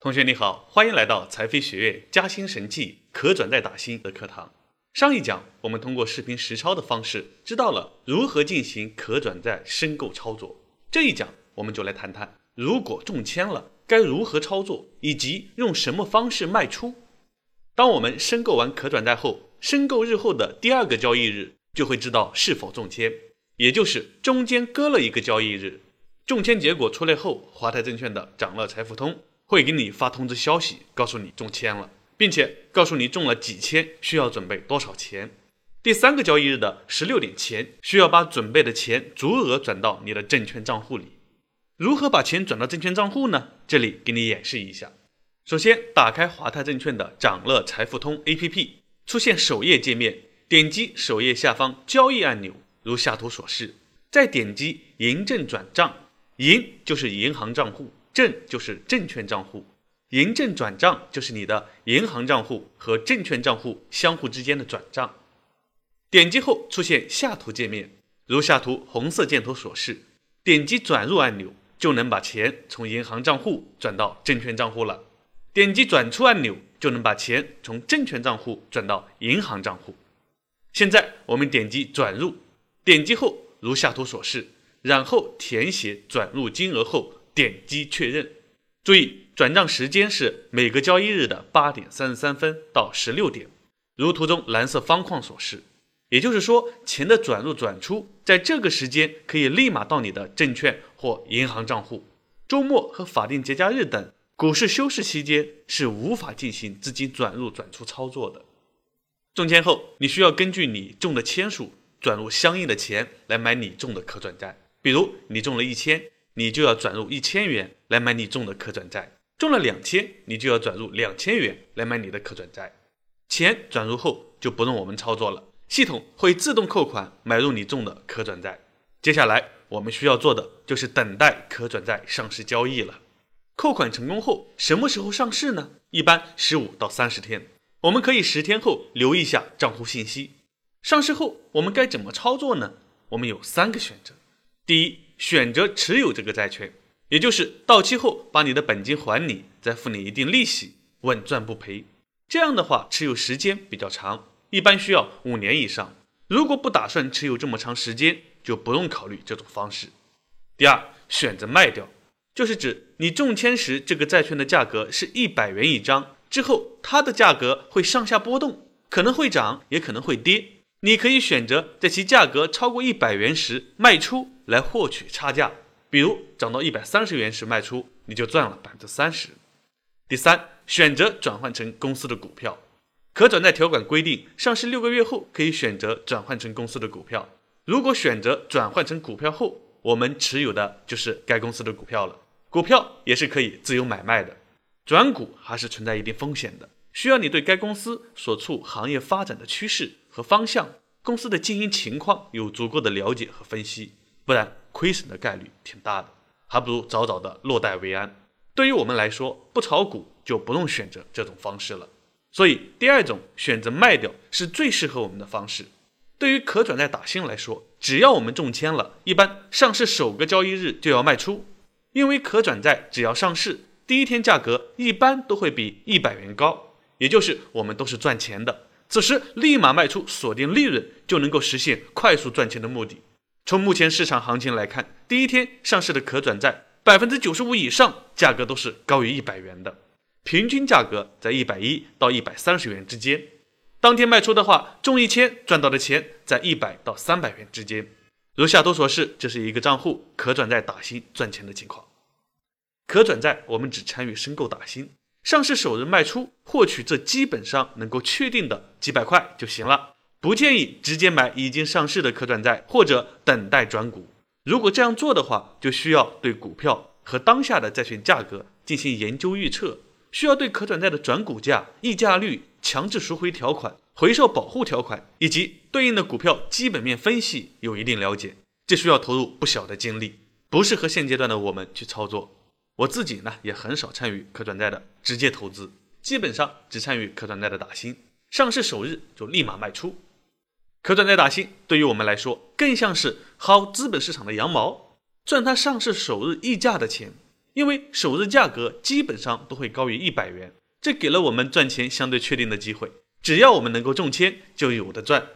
同学你好，欢迎来到财飞学院加薪神器可转债打新的课堂。上一讲我们通过视频实操的方式，知道了如何进行可转债申购操作。这一讲我们就来谈谈，如果中签了该如何操作，以及用什么方式卖出。当我们申购完可转债后，申购日后的第二个交易日就会知道是否中签，也就是中间隔了一个交易日。中签结果出来后，华泰证券的掌乐财富通。会给你发通知消息，告诉你中签了，并且告诉你中了几千，需要准备多少钱。第三个交易日的十六点前，需要把准备的钱足额转到你的证券账户里。如何把钱转到证券账户呢？这里给你演示一下。首先，打开华泰证券的掌乐财富通 APP，出现首页界面，点击首页下方交易按钮，如下图所示，再点击银证转账，银就是银行账户。证就是证券账户，银证转账就是你的银行账户和证券账户相互之间的转账。点击后出现下图界面，如下图红色箭头所示，点击转入按钮就能把钱从银行账户转到证券账户了。点击转出按钮就能把钱从证券账户转到银行账户。现在我们点击转入，点击后如下图所示，然后填写转入金额后。点击确认，注意转账时间是每个交易日的八点三十三分到十六点，如图中蓝色方框所示。也就是说，钱的转入转出在这个时间可以立马到你的证券或银行账户。周末和法定节假日等股市休市期间是无法进行资金转入转出操作的。中签后，你需要根据你中的签数转入相应的钱来买你中的可转债，比如你中了一千。你就要转入一千元来买你中的可转债，中了两千，你就要转入两千元来买你的可转债。钱转入后就不用我们操作了，系统会自动扣款买入你中的可转债。接下来我们需要做的就是等待可转债上市交易了。扣款成功后，什么时候上市呢？一般十五到三十天，我们可以十天后留意下账户信息。上市后我们该怎么操作呢？我们有三个选择，第一。选择持有这个债券，也就是到期后把你的本金还你，再付你一定利息，稳赚不赔。这样的话，持有时间比较长，一般需要五年以上。如果不打算持有这么长时间，就不用考虑这种方式。第二，选择卖掉，就是指你中签时这个债券的价格是一百元一张，之后它的价格会上下波动，可能会涨，也可能会跌。你可以选择在其价格超过一百元时卖出来获取差价，比如涨到一百三十元时卖出，你就赚了百分之三十。第三，选择转换成公司的股票。可转债条款规定，上市六个月后可以选择转换成公司的股票。如果选择转换成股票后，我们持有的就是该公司的股票了。股票也是可以自由买卖的，转股还是存在一定风险的，需要你对该公司所处行业发展的趋势。和方向，公司的经营情况有足够的了解和分析，不然亏损的概率挺大的，还不如早早的落袋为安。对于我们来说，不炒股就不用选择这种方式了。所以，第二种选择卖掉是最适合我们的方式。对于可转债打新来说，只要我们中签了，一般上市首个交易日就要卖出，因为可转债只要上市第一天价格一般都会比一百元高，也就是我们都是赚钱的。此时立马卖出，锁定利润，就能够实现快速赚钱的目的。从目前市场行情来看，第一天上市的可转债百分之九十五以上价格都是高于一百元的，平均价格在一百一到一百三十元之间。当天卖出的话，中一千赚到的钱在一百到三百元之间。如下图所示，这是一个账户可转债打新赚钱的情况。可转债我们只参与申购打新。上市首日卖出，获取这基本上能够确定的几百块就行了。不建议直接买已经上市的可转债或者等待转股。如果这样做的话，就需要对股票和当下的债券价格进行研究预测，需要对可转债的转股价、溢价率、强制赎回条款、回售保护条款以及对应的股票基本面分析有一定了解，这需要投入不小的精力，不适合现阶段的我们去操作。我自己呢也很少参与可转债的直接投资，基本上只参与可转债的打新，上市首日就立马卖出。可转债打新对于我们来说更像是薅资本市场的羊毛，赚它上市首日溢价的钱。因为首日价格基本上都会高于一百元，这给了我们赚钱相对确定的机会。只要我们能够中签，就有的赚。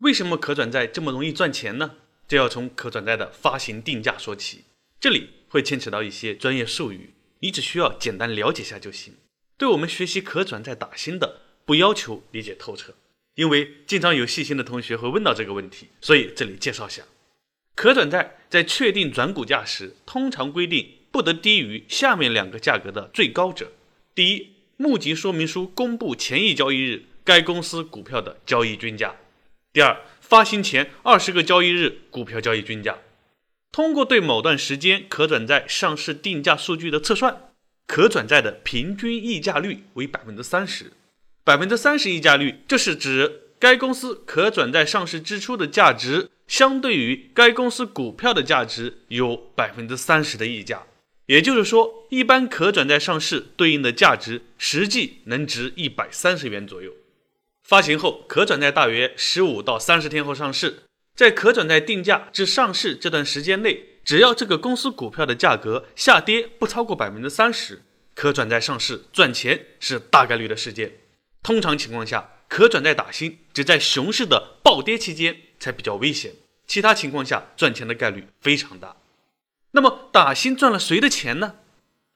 为什么可转债这么容易赚钱呢？这要从可转债的发行定价说起，这里会牵扯到一些专业术语，你只需要简单了解下就行。对我们学习可转债打新的，不要求理解透彻，因为经常有细心的同学会问到这个问题，所以这里介绍下。可转债在确定转股价时，通常规定不得低于下面两个价格的最高者：第一，募集说明书公布前一交易日该公司股票的交易均价；第二，发行前二十个交易日股票交易均价。通过对某段时间可转债上市定价数据的测算，可转债的平均溢价率为百分之三十。百分之三十溢价率，这是指该公司可转债上市支出的价值。相对于该公司股票的价值有百分之三十的溢价，也就是说，一般可转债上市对应的价值实际能值一百三十元左右。发行后，可转债大约十五到三十天后上市，在可转债定价至上市这段时间内，只要这个公司股票的价格下跌不超过百分之三十，可转债上市赚钱是大概率的事件。通常情况下，可转债打新只在熊市的暴跌期间才比较危险。其他情况下赚钱的概率非常大。那么打新赚了谁的钱呢？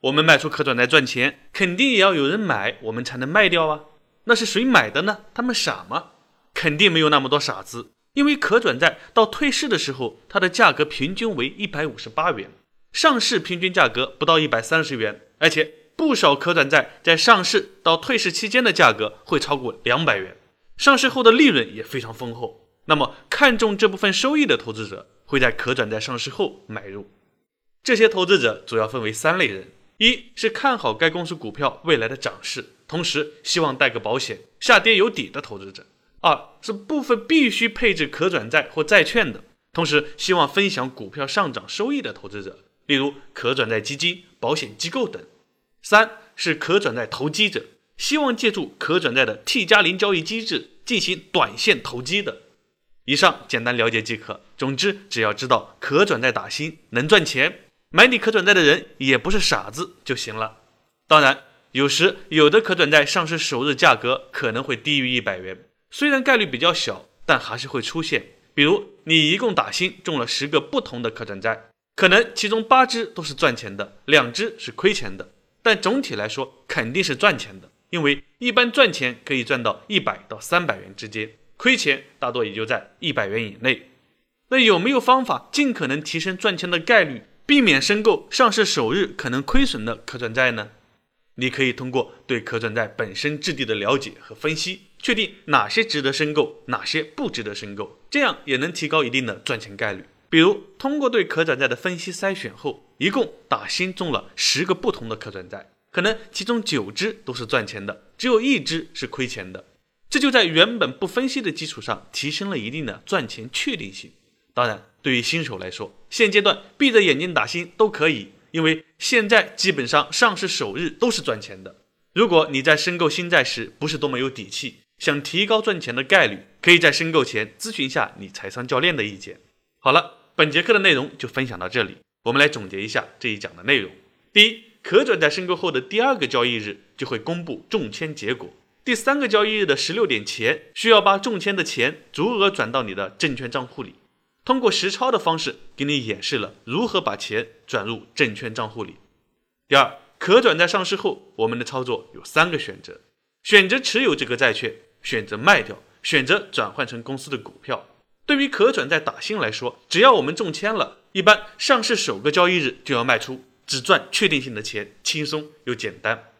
我们卖出可转债赚钱，肯定也要有人买，我们才能卖掉啊。那是谁买的呢？他们傻吗？肯定没有那么多傻子。因为可转债到退市的时候，它的价格平均为一百五十八元，上市平均价格不到一百三十元，而且不少可转债在上市到退市期间的价格会超过两百元，上市后的利润也非常丰厚。那么，看中这部分收益的投资者会在可转债上市后买入。这些投资者主要分为三类人：一是看好该公司股票未来的涨势，同时希望带个保险，下跌有底的投资者；二是部分必须配置可转债或债券的，同时希望分享股票上涨收益的投资者，例如可转债基金、保险机构等；三是可转债投机者，希望借助可转债的 T 加零交易机制进行短线投机的。以上简单了解即可。总之，只要知道可转债打新能赚钱，买你可转债的人也不是傻子就行了。当然，有时有的可转债上市首日价格可能会低于一百元，虽然概率比较小，但还是会出现。比如你一共打新中了十个不同的可转债，可能其中八只都是赚钱的，两只是亏钱的，但总体来说肯定是赚钱的，因为一般赚钱可以赚到一百到三百元之间。亏钱大多也就在一百元以内。那有没有方法尽可能提升赚钱的概率，避免申购上市首日可能亏损的可转债呢？你可以通过对可转债本身质地的了解和分析，确定哪些值得申购，哪些不值得申购，这样也能提高一定的赚钱概率。比如，通过对可转债的分析筛选后，一共打新中了十个不同的可转债，可能其中九只都是赚钱的，只有一只是亏钱的。这就在原本不分析的基础上提升了一定的赚钱确定性。当然，对于新手来说，现阶段闭着眼睛打新都可以，因为现在基本上上市首日都是赚钱的。如果你在申购新债时不是多么有底气，想提高赚钱的概率，可以在申购前咨询一下你财商教练的意见。好了，本节课的内容就分享到这里，我们来总结一下这一讲的内容。第一，可转债申购后的第二个交易日就会公布中签结果。第三个交易日的十六点前，需要把中签的钱足额转到你的证券账户里。通过实操的方式，给你演示了如何把钱转入证券账户里。第二，可转债上市后，我们的操作有三个选择：选择持有这个债券，选择卖掉，选择转换成公司的股票。对于可转债打新来说，只要我们中签了，一般上市首个交易日就要卖出，只赚确定性的钱，轻松又简单。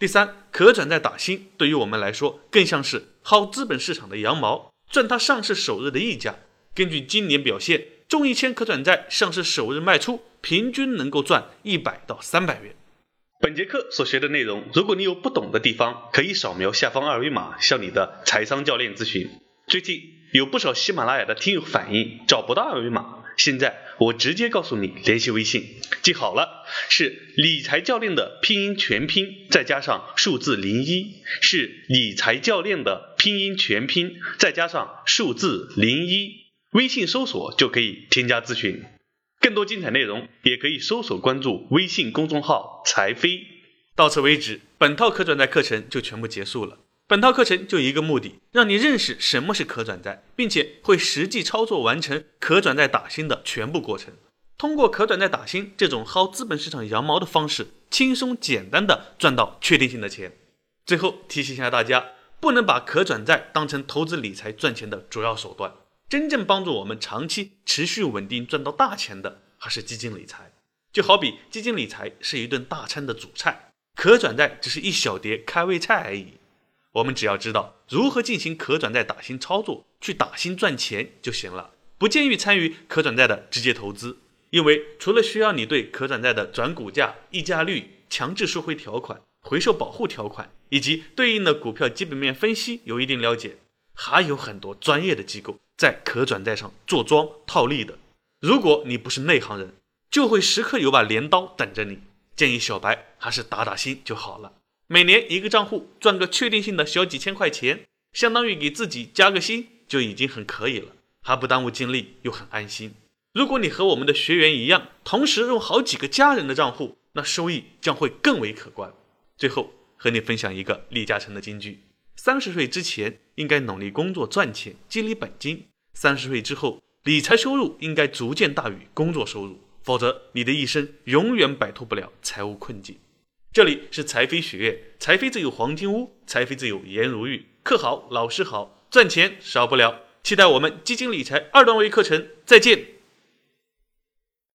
第三，可转债打新对于我们来说更像是薅资本市场的羊毛，赚它上市首日的溢价。根据今年表现，中一千可转债上市首日卖出，平均能够赚一百到三百元。本节课所学的内容，如果你有不懂的地方，可以扫描下方二维码向你的财商教练咨询。最近有不少喜马拉雅的听友反映找不到二维码。现在我直接告诉你，联系微信，记好了，是理财教练的拼音全拼，再加上数字零一，是理财教练的拼音全拼，再加上数字零一，微信搜索就可以添加咨询。更多精彩内容也可以搜索关注微信公众号“财飞”。到此为止，本套可转债课程就全部结束了。本套课程就一个目的，让你认识什么是可转债，并且会实际操作完成可转债打新的全部过程。通过可转债打新这种薅资本市场羊毛的方式，轻松简单的赚到确定性的钱。最后提醒一下大家，不能把可转债当成投资理财赚钱的主要手段。真正帮助我们长期持续稳定赚到大钱的，还是基金理财。就好比基金理财是一顿大餐的主菜，可转债只是一小碟开胃菜而已。我们只要知道如何进行可转债打新操作，去打新赚钱就行了。不建议参与可转债的直接投资，因为除了需要你对可转债的转股价、溢价率、强制收回条款、回收保护条款以及对应的股票基本面分析有一定了解，还有很多专业的机构。在可转债上做庄套利的，如果你不是内行人，就会时刻有把镰刀等着你。建议小白还是打打新就好了。每年一个账户赚个确定性的小几千块钱，相当于给自己加个薪就已经很可以了，还不耽误精力，又很安心。如果你和我们的学员一样，同时用好几个家人的账户，那收益将会更为可观。最后和你分享一个李嘉诚的金句：三十岁之前应该努力工作赚钱，积累本金。三十岁之后，理财收入应该逐渐大于工作收入，否则你的一生永远摆脱不了财务困境。这里是财飞学院，财飞自有黄金屋，财飞自有颜如玉，课好，老师好，赚钱少不了。期待我们基金理财二段位课程，再见。